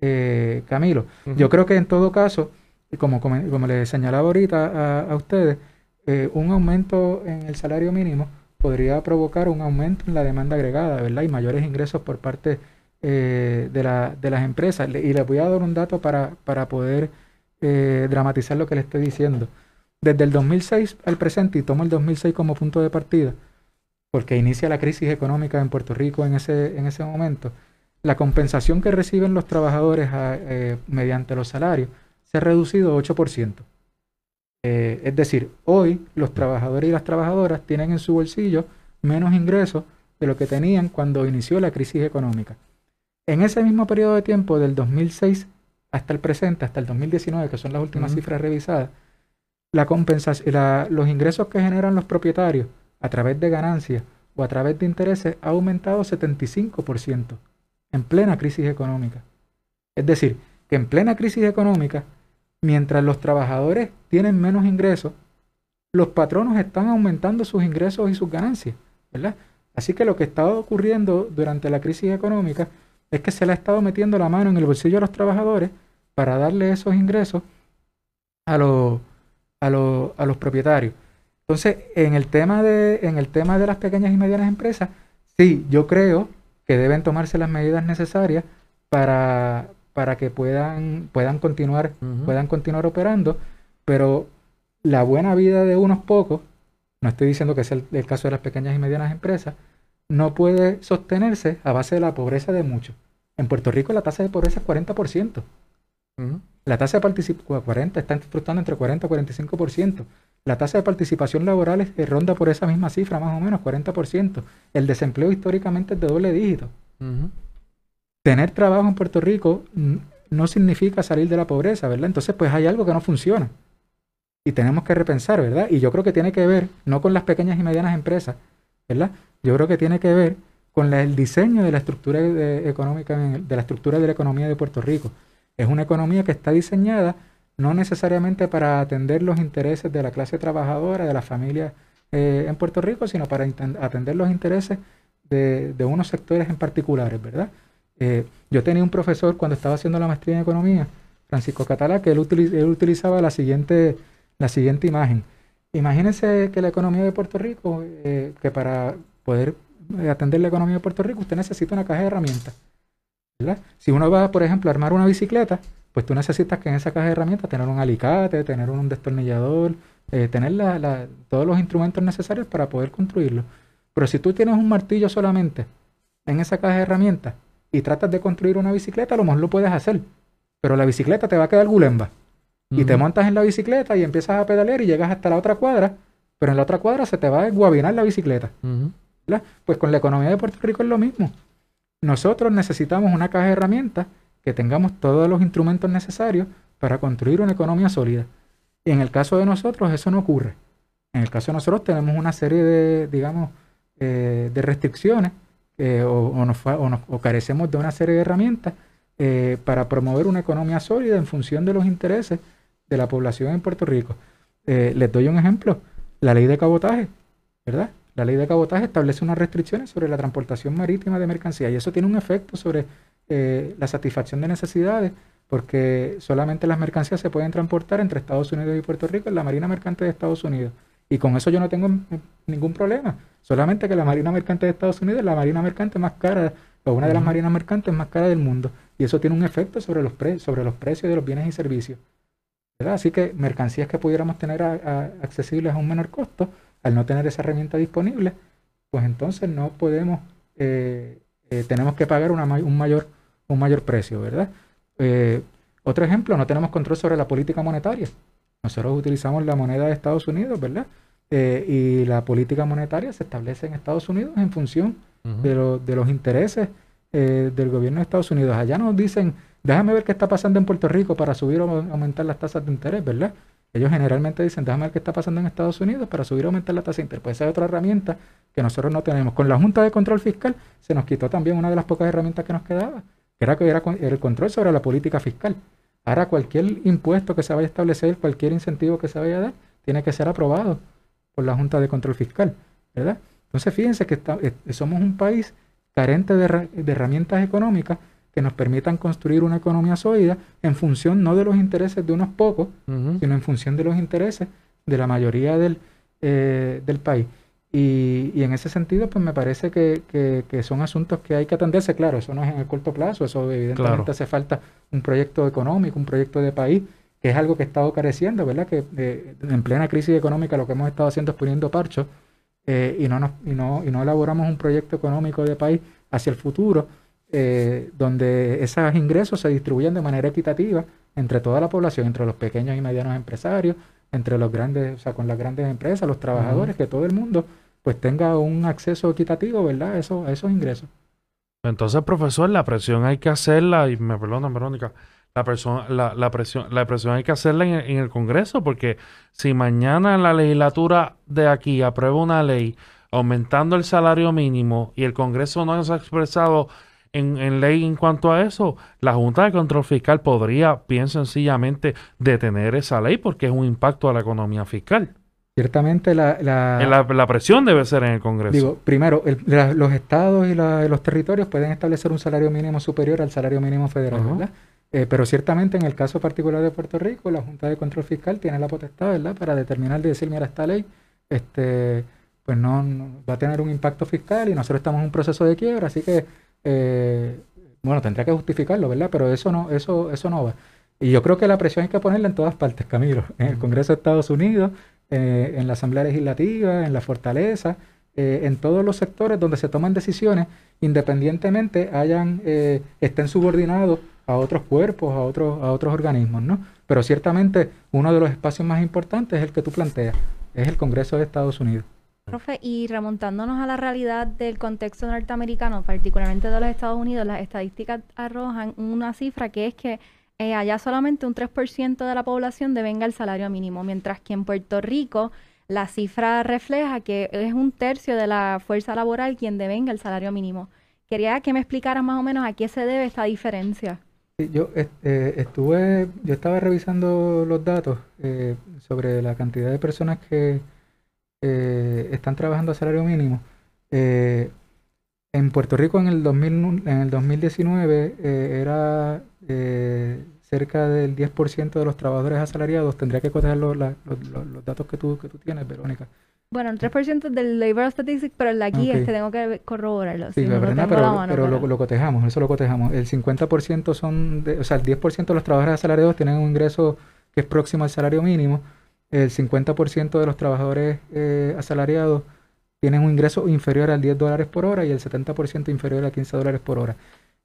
eh, Camilo. Yo creo que en todo caso, como, como, les señalaba ahorita a, ustedes, eh, un aumento en el salario mínimo podría provocar un aumento en la demanda agregada, ¿verdad? Y mayores ingresos por parte eh, de, la, de, las empresas. Y les voy a dar un dato para, para poder dramatizar lo que les estoy diciendo. Desde el 2006 al presente, y tomo el 2006 como punto de partida, porque inicia la crisis económica en Puerto Rico en ese, en ese momento, la compensación que reciben los trabajadores eh, mediante los salarios se ha reducido 8%. Eh, es decir, hoy los trabajadores y las trabajadoras tienen en su bolsillo menos ingresos de lo que tenían cuando inició la crisis económica. En ese mismo periodo de tiempo, del 2006 hasta el presente, hasta el 2019, que son las últimas cifras revisadas, la compensación, los ingresos que generan los propietarios a través de ganancias o a través de intereses ha aumentado 75% en plena crisis económica. Es decir, que en plena crisis económica, mientras los trabajadores tienen menos ingresos, los patronos están aumentando sus ingresos y sus ganancias, ¿verdad? Así que lo que está ocurriendo durante la crisis económica es que se le ha estado metiendo la mano en el bolsillo de los trabajadores para darle esos ingresos a los, a a los propietarios. Entonces, en el, tema de, en el tema de las pequeñas y medianas empresas, sí, yo creo que deben tomarse las medidas necesarias para, para que puedan, puedan, continuar, puedan continuar operando, pero la buena vida de unos pocos, no estoy diciendo que sea el, caso de las pequeñas y medianas empresas, no puede sostenerse a base de la pobreza de muchos. En Puerto Rico la tasa de pobreza es 40%. La tasa de participación 40, está fluctuando entre 40 y 45%. La tasa de participación laboral es, ronda por esa misma cifra, más o menos 40%. El desempleo históricamente es de doble dígito. Tener trabajo en Puerto Rico no significa salir de la pobreza, ¿verdad? Entonces, pues hay algo que no funciona. Y tenemos que repensar, ¿verdad? Y yo creo que tiene que ver, no con las pequeñas y medianas empresas, ¿verdad? Yo creo que tiene que ver con el diseño de la estructura económica, de la estructura de la economía de Puerto Rico. Es una economía que está diseñada no necesariamente para atender los intereses de la clase trabajadora, de las familias eh, en Puerto Rico, sino para atender los intereses de, unos sectores en particulares, ¿verdad? Eh, yo tenía un profesor cuando estaba haciendo la maestría en economía, Francisco Catalá, que él, utilizaba la siguiente, la siguiente imagen. Imagínense que la economía de Puerto Rico, eh, que para poder atender la economía de Puerto Rico, usted necesita una caja de herramientas. Si uno va, por ejemplo, a armar una bicicleta, pues tú necesitas que en esa caja de herramientas tener un alicate, tener un destornillador, eh, tener todos los instrumentos necesarios para poder construirlo. Pero si tú tienes un martillo solamente en esa caja de herramientas y tratas de construir una bicicleta, a lo mejor lo puedes hacer. Pero la bicicleta te va a quedar gulemba. Y te montas en la bicicleta y empiezas a pedalear y llegas hasta la otra cuadra, pero en la otra cuadra se te va a guabinar la bicicleta. Pues con la economía de Puerto Rico es lo mismo. Nosotros necesitamos una caja de herramientas que tengamos todos los instrumentos necesarios para construir una economía sólida. Y en el caso de nosotros eso no ocurre. En el caso de nosotros tenemos una serie de, digamos, eh, de restricciones eh, o, nos, o, carecemos de una serie de herramientas eh, para promover una economía sólida en función de los intereses de la población en Puerto Rico. les doy un ejemplo, la ley de cabotaje, ¿verdad? La ley de cabotaje establece unas restricciones sobre la transportación marítima de mercancías y eso tiene un efecto sobre eh, la satisfacción de necesidades porque solamente las mercancías se pueden transportar entre Estados Unidos y Puerto Rico en la Marina Mercante de Estados Unidos. Y con eso yo no tengo ningún problema. Solamente que la Marina Mercante de Estados Unidos es la Marina Mercante más cara, o una de las marinas mercantes más caras del mundo. Y eso tiene un efecto sobre los, sobre los precios de los bienes y servicios. Así que mercancías que pudiéramos tener accesibles a un menor costo, al no tener esa herramienta disponible, pues entonces no podemos, eh, eh, tenemos que pagar una, un, mayor, un mayor precio, ¿verdad? Eh, otro ejemplo, no tenemos control sobre la política monetaria. Nosotros utilizamos la moneda de Estados Unidos, ¿verdad? y la política monetaria se establece en Estados Unidos en función de, de, los intereses del gobierno de Estados Unidos. Allá nos dicen, déjame ver qué está pasando en Puerto Rico para subir o aumentar las tasas de interés, ¿verdad? Ellos generalmente dicen, déjame ver qué está pasando en Estados Unidos para subir o aumentar la tasa de interés. Pues esa es otra herramienta que nosotros no tenemos. Con la Junta de Control Fiscal se nos quitó también una de las pocas herramientas que nos quedaba, que era, que era el control sobre la política fiscal. Ahora cualquier impuesto que se vaya a establecer, cualquier incentivo que se vaya a dar, tiene que ser aprobado por la Junta de Control Fiscal, ¿verdad? Entonces fíjense que eh, somos un país carente de herramientas económicas que nos permitan construir una economía sólida en función no de los intereses de unos pocos, sino en función de los intereses de la mayoría del, eh, del país. Y, y, en ese sentido, pues me parece que, que, son asuntos que hay que atenderse. Claro, eso no es en el corto plazo, eso evidentemente hace falta un proyecto económico, un proyecto de país, que es algo que ha estado careciendo, ¿verdad? Que eh, en plena crisis económica lo que hemos estado haciendo es poniendo parchos eh, y, no nos, y, no, y no elaboramos un proyecto económico de país hacia el futuro eh, donde esos ingresos se distribuyen de manera equitativa entre toda la población, entre los pequeños y medianos empresarios, entre los grandes, o sea, con las grandes empresas, los trabajadores, que todo el mundo pues tenga un acceso equitativo, ¿verdad? A esos, a esos ingresos. Entonces, profesor, la presión hay que hacerla, y me perdona, Verónica, la, persona, la, la, presión, la presión hay que hacerla en, en el Congreso, porque si mañana la legislatura de aquí aprueba una ley aumentando el salario mínimo y el Congreso no se ha expresado en, ley en cuanto a eso, la Junta de Control Fiscal podría bien sencillamente detener esa ley porque es un impacto a la economía fiscal. Ciertamente la, la, presión debe ser en el Congreso. Digo, primero, los estados y los territorios pueden establecer un salario mínimo superior al salario mínimo federal, ¿verdad? Eh, pero ciertamente en el caso particular de Puerto Rico, la Junta de Control Fiscal tiene la potestad, ¿verdad?, para determinar de decir, mira, esta ley, este, pues no, va a tener un impacto fiscal y nosotros estamos en un proceso de quiebra, así que, eh, bueno, tendría que justificarlo, ¿verdad? Pero eso no, eso, eso no va. Y yo creo que la presión hay que ponerla en todas partes, Camilo, en el Congreso de Estados Unidos, eh, en la Asamblea Legislativa, en la Fortaleza, en todos los sectores donde se toman decisiones, independientemente hayan, estén subordinados a otros cuerpos, a otros, a otros organismos, ¿no? Pero ciertamente uno de los espacios más importantes es el que tú planteas, es el Congreso de Estados Unidos. Profe, y remontándonos a la realidad del contexto norteamericano, particularmente de los Estados Unidos, las estadísticas arrojan una cifra que es que eh, allá solamente un 3% de la población devenga el salario mínimo, mientras que en Puerto Rico la cifra refleja que es un tercio de la fuerza laboral quien devenga el salario mínimo. Quería que me explicara más o menos a qué se debe esta diferencia. Yo eh, estuve, yo estaba revisando los datos eh, sobre la cantidad de personas que eh, están trabajando a salario mínimo. en Puerto Rico en el, 2000, en el 2019 era cerca del 10% de los trabajadores asalariados. Tendría que cotejar los, los, los datos que tú, que tú tienes, Verónica. Bueno, el 3% del Labor Statistics, pero de aquí este tengo que corroborarlo. Sí, pero, lo, cotejamos, eso lo cotejamos. El 50% son, de, o sea, el 10% de los trabajadores asalariados tienen un ingreso que es próximo al salario mínimo. El 50% de los trabajadores eh, asalariados tienen un ingreso inferior al 10 dólares por hora y el 70% inferior a 15 dólares por hora.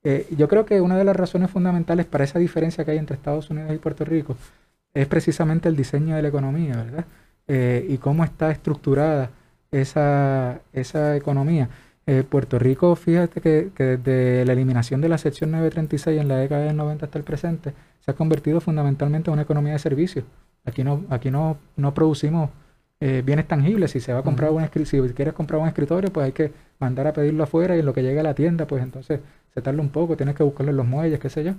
Eh, yo creo que una de las razones fundamentales para esa diferencia que hay entre Estados Unidos y Puerto Rico es precisamente el diseño de la economía, ¿verdad? Eh, y cómo está estructurada esa, esa economía. Puerto Rico, fíjate que, desde la eliminación de la sección 936 en la década del 90 hasta el presente, se ha convertido fundamentalmente en una economía de servicios. Aquí no, aquí no, no producimos eh, bienes tangibles. Si se va a comprar un si quieres comprar un escritorio, pues hay que mandar a pedirlo afuera y en lo que llega a la tienda, pues entonces se tarda un poco, tienes que buscarlo en los muelles, qué sé yo.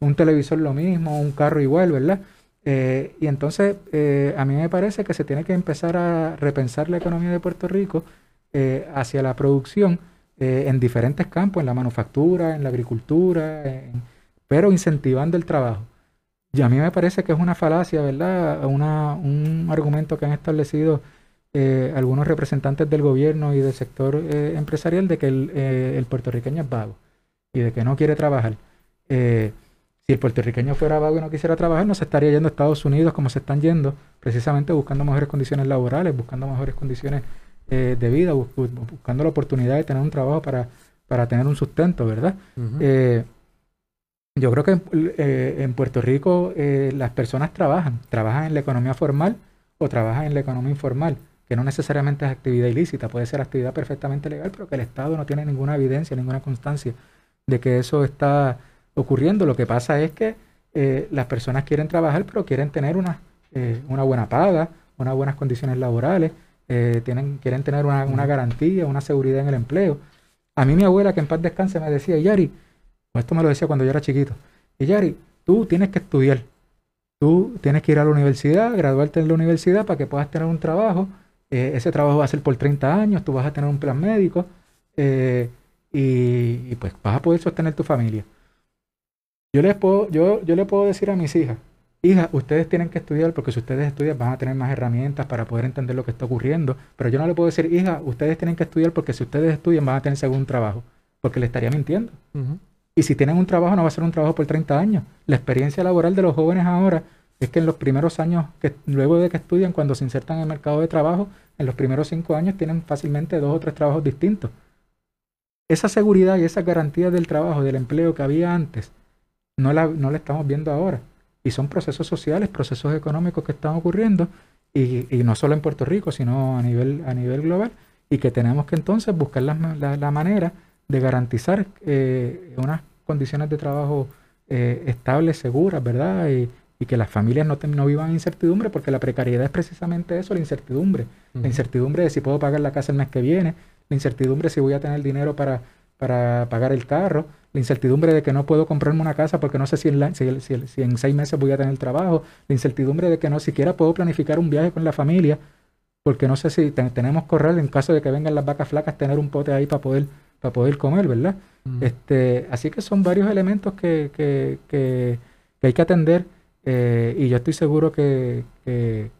un televisor lo mismo, un carro igual, ¿verdad? Eh, y entonces eh, a mí me parece que se tiene que empezar a repensar la economía de Puerto Rico eh, hacia la producción en diferentes campos, en la manufactura, en la agricultura, pero incentivando el trabajo. Y a mí me parece que es una falacia, ¿verdad? un argumento que han establecido algunos representantes del gobierno y del sector empresarial de que el, el, puertorriqueño es vago y de que no quiere trabajar si el puertorriqueño fuera vago y no quisiera trabajar, no se estaría yendo a Estados Unidos como se están yendo, precisamente buscando mejores condiciones laborales, buscando mejores condiciones eh, de vida, buscando la oportunidad de tener un trabajo para, para tener un sustento, ¿verdad? Eh, yo creo que eh, en, Puerto Rico las personas trabajan, trabajan en la economía formal o trabajan en la economía informal, que no necesariamente es actividad ilícita, puede ser actividad perfectamente legal, pero que el Estado no tiene ninguna evidencia, ninguna constancia de que eso está ocurriendo. Lo que pasa es que eh, las personas quieren trabajar, pero quieren tener una, eh, una buena paga, unas buenas condiciones laborales, eh, tienen, quieren tener una, garantía, una seguridad en el empleo. A mí mi abuela, que en paz descanse, me decía, Yari, esto me lo decía cuando yo era chiquito, y Yari, tú tienes que estudiar, tú tienes que ir a la universidad, graduarte en la universidad para que puedas tener un trabajo, ese trabajo va a ser por 30 años, tú vas a tener un plan médico, y pues vas a poder sostener tu familia. Yo les puedo, yo, yo le puedo decir a mis hijas, hijas, ustedes tienen que estudiar porque si ustedes estudian van a tener más herramientas para poder entender lo que está ocurriendo. Pero yo no le puedo decir, hija, ustedes tienen que estudiar porque si ustedes estudian van a tener según trabajo, porque le estaría mintiendo. Y si tienen un trabajo, no va a ser un trabajo por 30 años. La experiencia laboral de los jóvenes ahora es que en los primeros años, que luego de que estudian, cuando se insertan en el mercado de trabajo, en los primeros cinco años tienen fácilmente dos o tres trabajos distintos. Esa seguridad y esa garantía del trabajo, del empleo que había antes, no la, no la estamos viendo ahora. Y son procesos sociales, procesos económicos que están ocurriendo, y, y no solo en Puerto Rico, sino a nivel, a nivel global, y que tenemos que entonces buscar la, la, manera de garantizar eh, unas condiciones de trabajo eh, estables, seguras, ¿verdad? Y, y que las familias no, no vivan en incertidumbre, porque la precariedad es precisamente eso, la incertidumbre. La incertidumbre de si puedo pagar la casa el mes que viene, la incertidumbre de si voy a tener dinero para, para pagar el carro, la incertidumbre de que no puedo comprarme una casa porque no sé si en, si, en seis meses voy a tener trabajo, la incertidumbre de que no siquiera puedo planificar un viaje con la familia porque no sé si tenemos correr en caso de que vengan las vacas flacas, tener un pote ahí para poder, para poder comer, ¿verdad? Mm. Este, así que son varios elementos que, que, que, hay que atender eh, y yo estoy seguro que,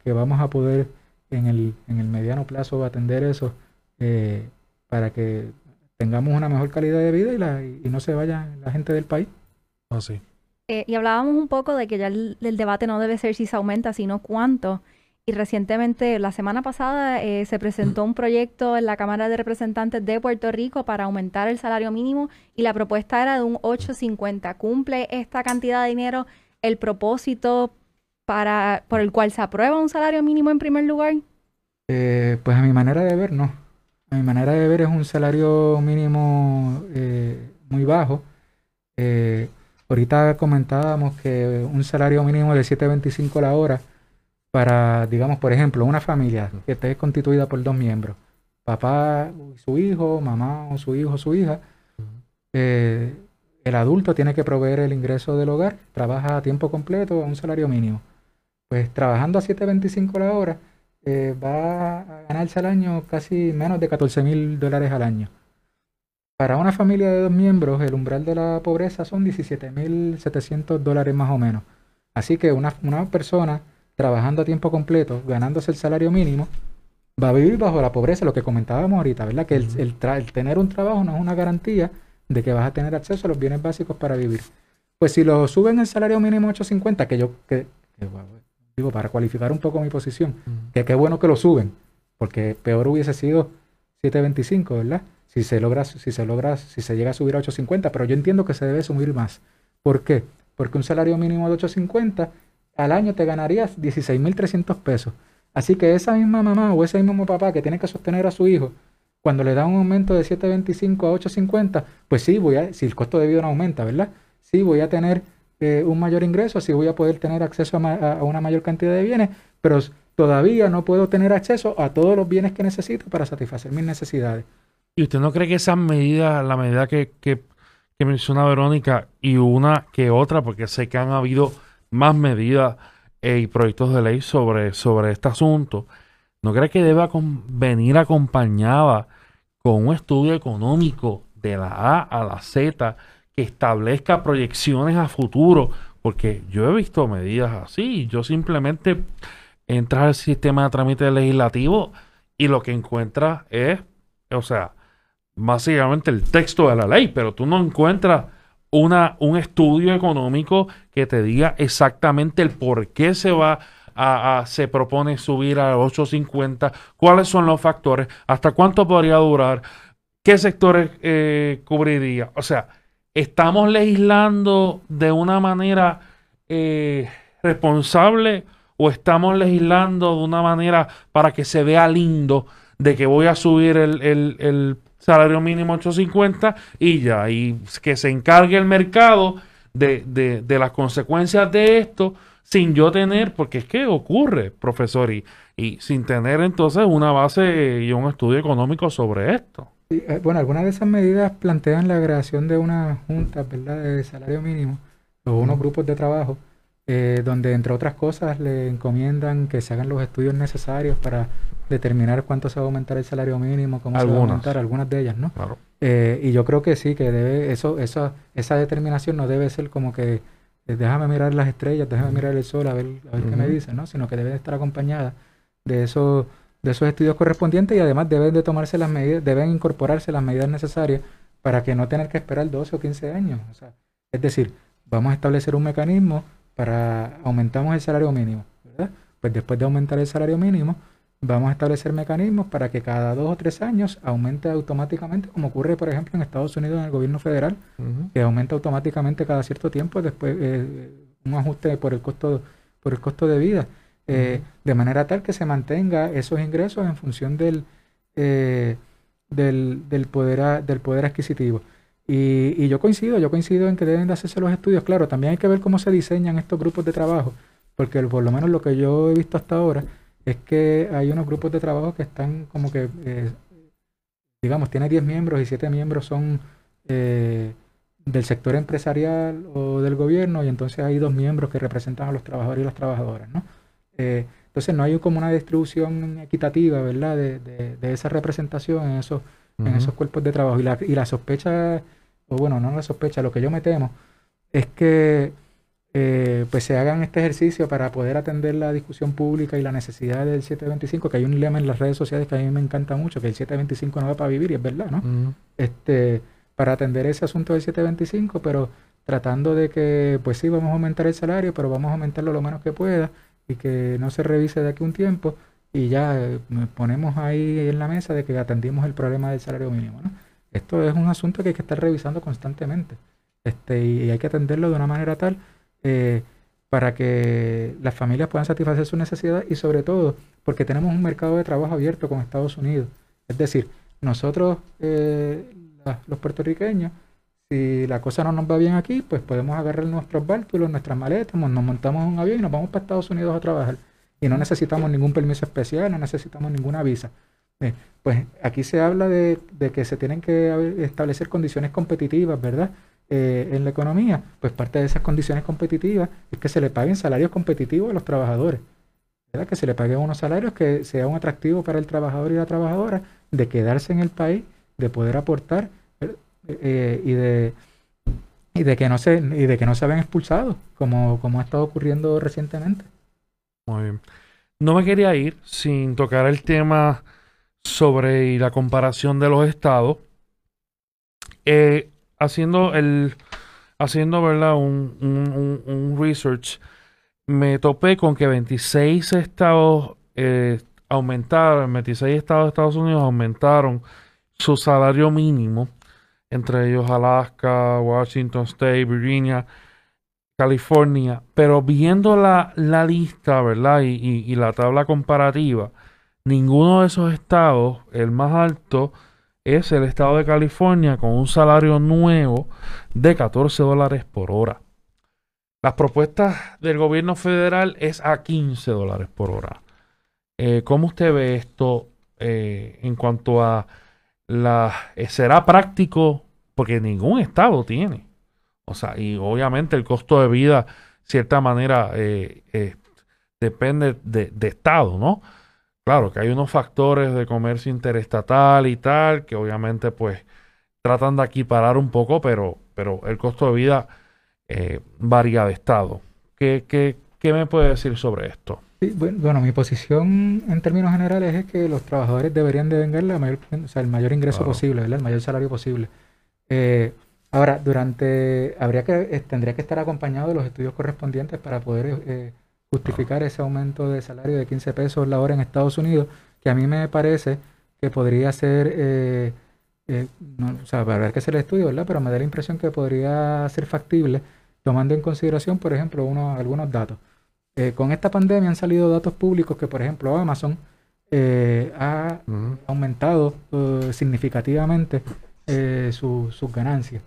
vamos a poder en el, en el mediano plazo atender eso eh, para que tengamos una mejor calidad de vida y, la, y no se vaya la gente del país. Así. Ah, eh, y hablábamos un poco de que ya el, debate no debe ser si se aumenta, sino cuánto. Y recientemente, la semana pasada, eh, se presentó un proyecto en la Cámara de Representantes de Puerto Rico para aumentar el salario mínimo y la propuesta era de un 8.50. ¿Cumple esta cantidad de dinero el propósito para, por el cual se aprueba un salario mínimo en primer lugar? Eh, pues a mi manera de ver, no. A mi manera de ver es un salario mínimo eh, muy bajo. ahorita comentábamos que un salario mínimo de 7.25 la hora para, digamos, por ejemplo, una familia que esté constituida por dos miembros, papá y su hijo, mamá o su hijo o su hija, eh, el adulto tiene que proveer el ingreso del hogar, trabaja a tiempo completo a un salario mínimo. Pues trabajando a 7.25 la hora, eh, va a ganarse al año casi menos de 14 mil dólares al año. Para una familia de dos miembros, el umbral de la pobreza son 17.700 dólares más o menos. Así que una, una persona trabajando a tiempo completo, ganándose el salario mínimo, va a vivir bajo la pobreza, lo que comentábamos ahorita, ¿verdad? Que el, tener un trabajo no es una garantía de que vas a tener acceso a los bienes básicos para vivir. Pues si lo suben el salario mínimo 850, que yo, que, digo, para cualificar un poco mi posición, que qué bueno que lo suben, porque peor hubiese sido 725, ¿verdad? Si se logra, si se logra, si se llega a subir a 850, pero yo entiendo que se debe subir más. ¿Por qué? Porque un salario mínimo de 850 al año te ganarías 16.300 pesos. Así que esa misma mamá o ese mismo papá que tiene que sostener a su hijo, cuando le da un aumento de 7.25 a 8.50, pues sí, voy a, si el costo de vida no aumenta, ¿verdad? Sí, voy a tener eh, un mayor ingreso, sí voy a poder tener acceso a, una mayor cantidad de bienes, pero todavía no puedo tener acceso a todos los bienes que necesito para satisfacer mis necesidades. ¿Y usted no cree que esas medidas, la medida que, que, que menciona Verónica y una que otra, porque sé que han habido más medidas eh, y proyectos de ley sobre, sobre este asunto, ¿no cree que debe venir acompañada con un estudio económico de la A a la Z que establezca proyecciones a futuro? Porque yo he visto medidas así, yo simplemente entras al sistema de trámite legislativo y lo que encuentras es, o sea, básicamente el texto de la ley, pero tú no encuentras una, un estudio económico que te diga exactamente el por qué se va a, se propone subir a 850, cuáles son los factores, hasta cuánto podría durar, qué sectores eh, cubriría. O sea, estamos legislando de una manera eh, responsable o estamos legislando de una manera para que se vea lindo de que voy a subir el, el salario mínimo 850 y ya, y que se encargue el mercado de, de, las consecuencias de esto sin yo tener, porque es que ocurre, profesor, y, y sin tener entonces una base y un estudio económico sobre esto. Eh, bueno, algunas de esas medidas plantean la creación de una junta, ¿verdad?, de salario mínimo, o unos grupos de trabajo, eh, donde entre otras cosas le encomiendan que se hagan los estudios necesarios para determinar cuánto se va a aumentar el salario mínimo, cómo se va a aumentar, algunas de ellas, ¿no? Claro. Eh, y yo creo que sí, que debe, eso, eso, esa determinación no debe ser como que eh, déjame mirar las estrellas, déjame mirar el sol a ver, a ver qué me dice, ¿no? Sino que debe estar acompañada de esos, de esos estudios correspondientes y además deben de tomarse las medidas, deben incorporarse las medidas necesarias para que no tener que esperar 12 o 15 años. O sea, es decir, vamos a establecer un mecanismo para aumentamos el salario mínimo, ¿verdad? Pues después de aumentar el salario mínimo, vamos a establecer mecanismos para que cada dos o tres años aumente automáticamente, como ocurre, por ejemplo, en Estados Unidos en el gobierno federal, que aumenta automáticamente cada cierto tiempo después eh, un ajuste por el costo por el costo de vida, eh, de manera tal que se mantenga esos ingresos en función del eh, del, del, poder del poder adquisitivo. Y, y, yo coincido, yo coincido en que deben de hacerse los estudios. Claro, también hay que ver cómo se diseñan estos grupos de trabajo, porque por lo menos lo que yo he visto hasta ahora es que hay unos grupos de trabajo que están como que, eh, digamos, tiene 10 miembros y 7 miembros son del sector empresarial o del gobierno y entonces hay dos miembros que representan a los trabajadores y las trabajadoras, ¿no? entonces no hay como una distribución equitativa, ¿verdad? De, de, esa representación en esos, en esos cuerpos de trabajo. Y la, y la sospecha, o bueno, no la sospecha, lo que yo me temo es que eh, pues se hagan este ejercicio para poder atender la discusión pública y la necesidad del 725, que hay un lema en las redes sociales que a mí me encanta mucho, que el 725 no va para vivir, y es verdad, ¿no? Este, para atender ese asunto del 725, pero tratando de que, pues sí, vamos a aumentar el salario, pero vamos a aumentarlo lo menos que pueda y que no se revise de aquí un tiempo y ya eh, ponemos ahí en la mesa de que atendimos el problema del salario mínimo, ¿no? Esto es un asunto que hay que estar revisando constantemente este, y hay que atenderlo de una manera tal eh, para que las familias puedan satisfacer sus necesidades y sobre todo porque tenemos un mercado de trabajo abierto con Estados Unidos. Es decir, nosotros, eh, los puertorriqueños, si la cosa no nos va bien aquí, pues podemos agarrar nuestros bártulos, nuestras maletas, nos montamos un avión y nos vamos para Estados Unidos a trabajar. Y no necesitamos ningún permiso especial, no necesitamos ninguna visa. Eh, pues aquí se habla de, que se tienen que establecer condiciones competitivas, ¿verdad? Eh, en la economía, pues parte de esas condiciones competitivas es que se le paguen salarios competitivos a los trabajadores, ¿verdad? que se le paguen unos salarios que sea un atractivo para el trabajador y la trabajadora de quedarse en el país, de poder aportar eh, y de que no se y de que no se ven expulsados como ha estado ocurriendo recientemente. Muy bien. No me quería ir sin tocar el tema sobre la comparación de los estados. Eh, haciendo el haciendo verdad un, un, research me topé con que 26 estados eh, aumentaron 26 estados de Estados Unidos aumentaron su salario mínimo entre ellos Alaska Washington State Virginia California pero viendo la, la lista verdad y, y la tabla comparativa ninguno de esos estados el más alto es el estado de California con un salario nuevo de 14 dólares por hora. Las propuestas del gobierno federal es a 15 dólares por hora. Eh, ¿Cómo usted ve esto eh, en cuanto a la... Eh, ¿Será práctico? Porque ningún estado tiene. O sea, y obviamente el costo de vida, cierta manera, depende de, de estado, ¿no? Claro que hay unos factores de comercio interestatal y tal, que obviamente pues tratan de equiparar un poco, pero, pero el costo de vida eh, varía de estado. ¿Qué, qué, qué me puede decir sobre esto? bueno, mi posición en términos generales es que los trabajadores deberían de vengar la mayor, o sea, el mayor ingreso posible, el mayor salario posible. Eh, ahora, durante, habría que, tendría que estar acompañado de los estudios correspondientes para poder eh, justificar ese aumento de salario de 15 pesos la hora en Estados Unidos, que a mí me parece que podría ser, eh, eh, o sea, para ver que hacer el estudio, ¿verdad? Pero me da la impresión que podría ser factible, tomando en consideración, por ejemplo, unos, algunos datos. Eh, con esta pandemia han salido datos públicos que, por ejemplo, Amazon ha aumentado significativamente sus ganancias.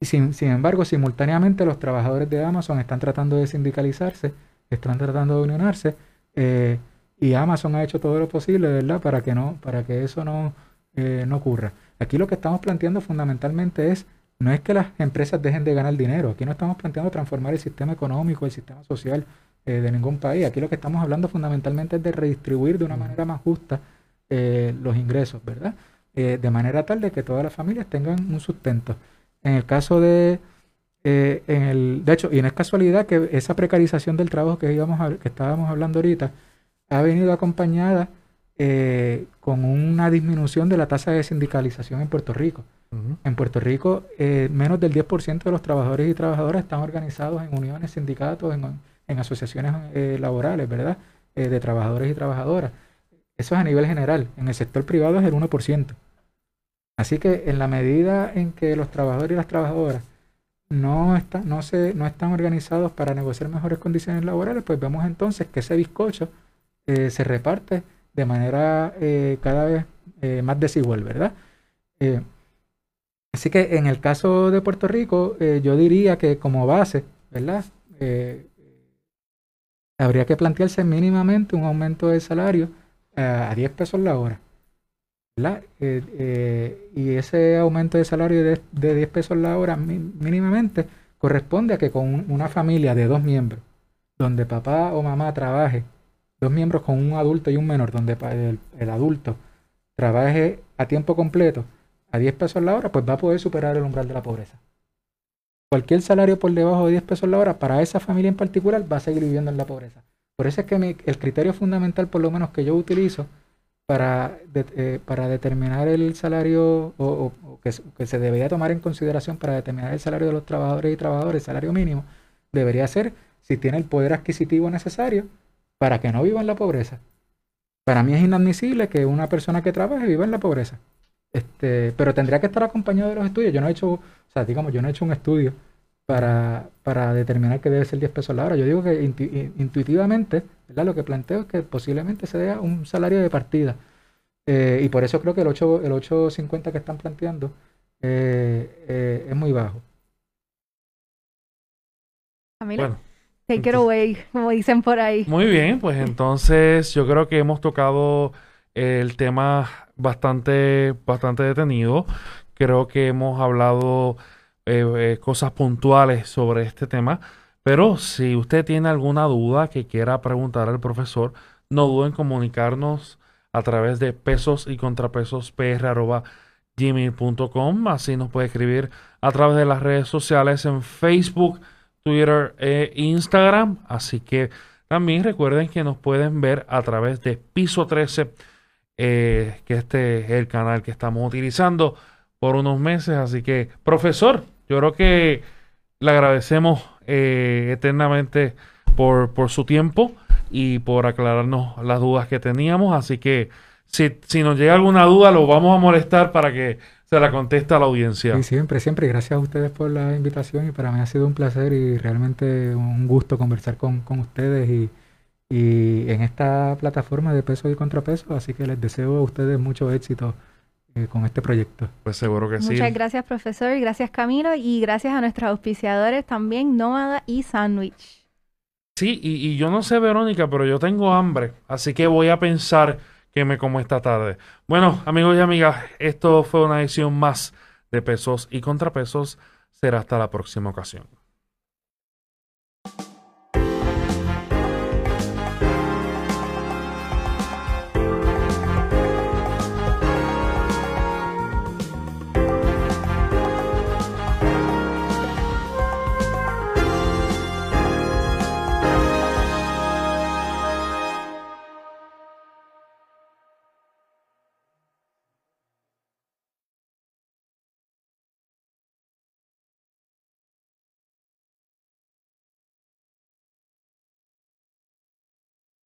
Sin, sin, embargo, simultáneamente los trabajadores de Amazon están tratando de sindicalizarse, están tratando de unionarse, eh, y Amazon ha hecho todo lo posible, ¿verdad?, para que, no, para que eso no, eh, no ocurra. Aquí lo que estamos planteando fundamentalmente es, no es que las empresas dejen de ganar dinero, aquí no estamos planteando transformar el sistema económico, el sistema social eh, de ningún país, aquí lo que estamos hablando fundamentalmente es de redistribuir de una manera más justa los ingresos, ¿verdad? de manera tal de que todas las familias tengan un sustento. En el caso de, eh, en el, de hecho, y no es casualidad que esa precarización del trabajo que, íbamos que estábamos hablando ahorita ha venido acompañada eh, con una disminución de la tasa de sindicalización en Puerto Rico. En Puerto Rico, eh, menos del 10% de los trabajadores y trabajadoras están organizados en uniones, sindicatos, en, asociaciones laborales, ¿verdad? de trabajadores y trabajadoras. Eso es a nivel general. En el sector privado es el 1%. Así que en la medida en que los trabajadores y las trabajadoras no, están, organizados para negociar mejores condiciones laborales, pues vemos entonces que ese bizcocho eh, se reparte de manera eh, cada vez eh, más desigual, ¿verdad? así que en el caso de Puerto Rico, yo diría que como base, ¿verdad? habría que plantearse mínimamente un aumento de salario a 10 pesos la hora. Y ese aumento de salario de, de 10 pesos la hora mínimamente corresponde a que con una familia de dos miembros, donde papá o mamá trabaje, dos miembros con un adulto y un menor, donde el, adulto trabaje a tiempo completo a 10 pesos la hora, pues va a poder superar el umbral de la pobreza. Cualquier salario por debajo de 10 pesos la hora, para esa familia en particular, va a seguir viviendo en la pobreza. Por eso es que el criterio fundamental, por lo menos que yo utilizo, para, eh, para determinar el salario o, que, se debería tomar en consideración para determinar el salario de los trabajadores y trabajadoras, el salario mínimo, debería ser si tiene el poder adquisitivo necesario para que no viva en la pobreza. Para mí es inadmisible que una persona que trabaje viva en la pobreza. Este, pero tendría que estar acompañado de los estudios. Yo no he hecho, o sea, digamos, yo no he hecho un estudio para, para determinar que debe ser 10 pesos la hora. Yo digo que intuitivamente, ¿verdad? Lo que planteo es que posiblemente se dé un salario de partida. Eh, y por eso creo que el 8, el 8.50 que están planteando eh, eh, es muy bajo. Bueno, take it away, como dicen por ahí. Muy bien, pues entonces yo creo que hemos tocado el tema bastante, bastante detenido. Creo que hemos hablado eh, eh, cosas puntuales sobre este tema. Pero si usted tiene alguna duda que quiera preguntar al profesor, no duden en comunicarnos a través de pesos y contrapesos gmail.com. Así nos puede escribir a través de las redes sociales en Facebook, Twitter e Instagram. Así que también recuerden que nos pueden ver a través de Piso 13, eh, que este es el canal que estamos utilizando por unos meses. Así que, profesor, yo creo que le agradecemos eh, eternamente por, por su tiempo y por aclararnos las dudas que teníamos. Así que si, si nos llega alguna duda, lo vamos a molestar para que se la conteste a la audiencia. Sí, siempre, siempre. Gracias a ustedes por la invitación y para mí ha sido un placer y realmente un gusto conversar con, con ustedes y, y en esta plataforma de peso y contrapeso. Así que les deseo a ustedes mucho éxito eh, con este proyecto. Pues seguro que sí. Muchas gracias, profesor, y gracias, Camilo, y gracias a nuestros auspiciadores también, Nómada y Sandwich. Sí, y, y, yo no sé, Verónica, pero yo tengo hambre, así que voy a pensar que me como esta tarde. Bueno, amigos y amigas, esto fue una edición más de pesos y contrapesos. Será hasta la próxima ocasión.